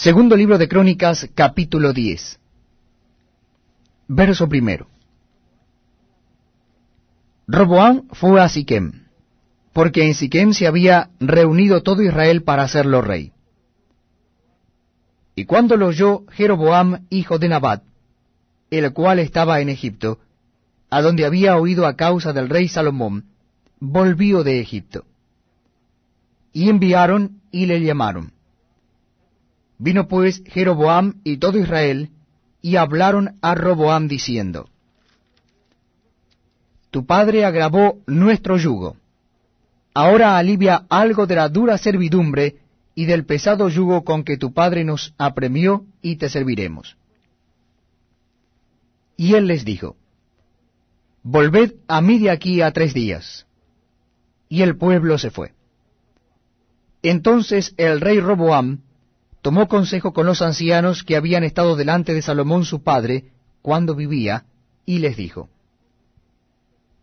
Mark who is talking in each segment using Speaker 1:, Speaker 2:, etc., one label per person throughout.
Speaker 1: Segundo libro de Crónicas, capítulo 10. Verso primero. Roboam fue a Siquem, porque en Siquem se había reunido todo Israel para hacerlo rey. Y cuando lo oyó Jeroboam, hijo de Nabat, el cual estaba en Egipto, a donde había oído a causa del rey Salomón, volvió de Egipto. Y enviaron y le llamaron. Vino pues Jeroboam y todo Israel, y hablaron a Roboam diciendo, Tu padre agravó nuestro yugo. Ahora alivia algo de la dura servidumbre y del pesado yugo con que tu padre nos apremió, y te serviremos. Y él les dijo, Volved a mí de aquí a tres días. Y el pueblo se fue. Entonces el rey Roboam tomó consejo con los ancianos que habían estado delante de Salomón su padre cuando vivía, y les dijo,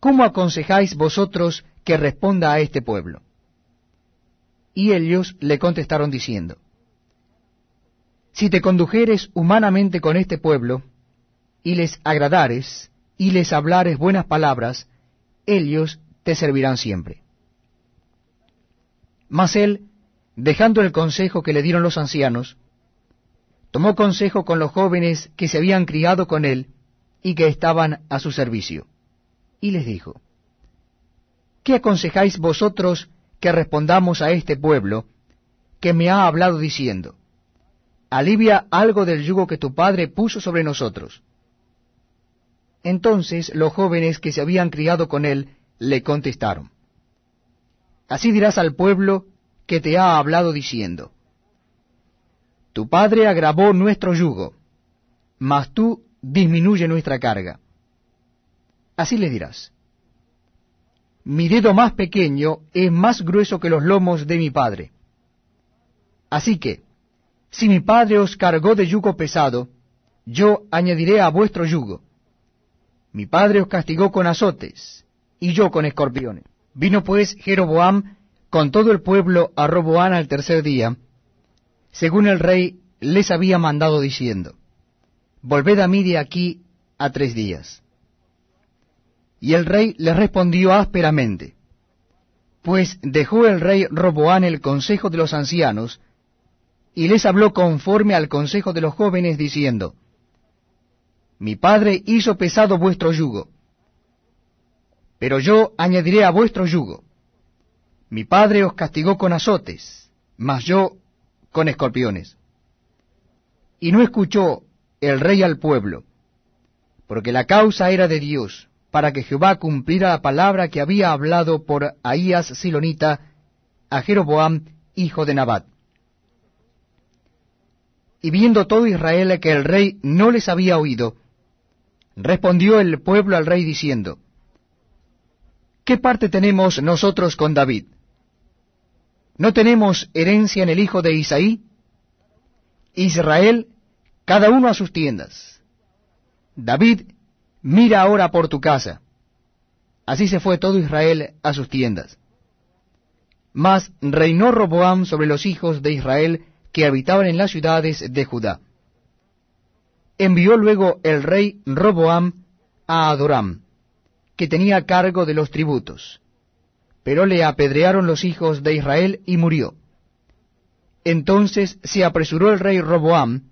Speaker 1: ¿Cómo aconsejáis vosotros que responda a este pueblo? Y ellos le contestaron diciendo, Si te condujeres humanamente con este pueblo, y les agradares, y les hablares buenas palabras, ellos te servirán siempre. Mas él dejando el consejo que le dieron los ancianos, tomó consejo con los jóvenes que se habían criado con él y que estaban a su servicio, y les dijo, ¿Qué aconsejáis vosotros que respondamos a este pueblo que me ha hablado diciendo, alivia algo del yugo que tu padre puso sobre nosotros? Entonces los jóvenes que se habían criado con él le contestaron, Así dirás al pueblo que te ha hablado diciendo, Tu padre agravó nuestro yugo, mas tú disminuye nuestra carga. Así le dirás, Mi dedo más pequeño es más grueso que los lomos de mi padre. Así que, si mi padre os cargó de yugo pesado, yo añadiré a vuestro yugo. Mi padre os castigó con azotes, y yo con escorpiones. Vino pues Jeroboam con todo el pueblo a Roboán al tercer día, según el rey les había mandado diciendo, Volved a mí de aquí a tres días. Y el rey les respondió ásperamente, pues dejó el rey Roboán el consejo de los ancianos, y les habló conforme al consejo de los jóvenes, diciendo, Mi padre hizo pesado vuestro yugo, pero yo añadiré a vuestro yugo mi padre os castigó con azotes, mas yo con escorpiones. Y no escuchó el rey al pueblo, porque la causa era de Dios, para que Jehová cumpliera la palabra que había hablado por Ahías Silonita a Jeroboam, hijo de Nabat. Y viendo todo Israel que el rey no les había oído, respondió el pueblo al rey diciendo, ¿Qué parte tenemos nosotros con David? ¿No tenemos herencia en el hijo de Isaí? Israel, cada uno a sus tiendas. David, mira ahora por tu casa. Así se fue todo Israel a sus tiendas. Mas reinó Roboam sobre los hijos de Israel que habitaban en las ciudades de Judá. Envió luego el rey Roboam a Adoram, que tenía cargo de los tributos pero le apedrearon los hijos de Israel y murió. Entonces se apresuró el rey Roboam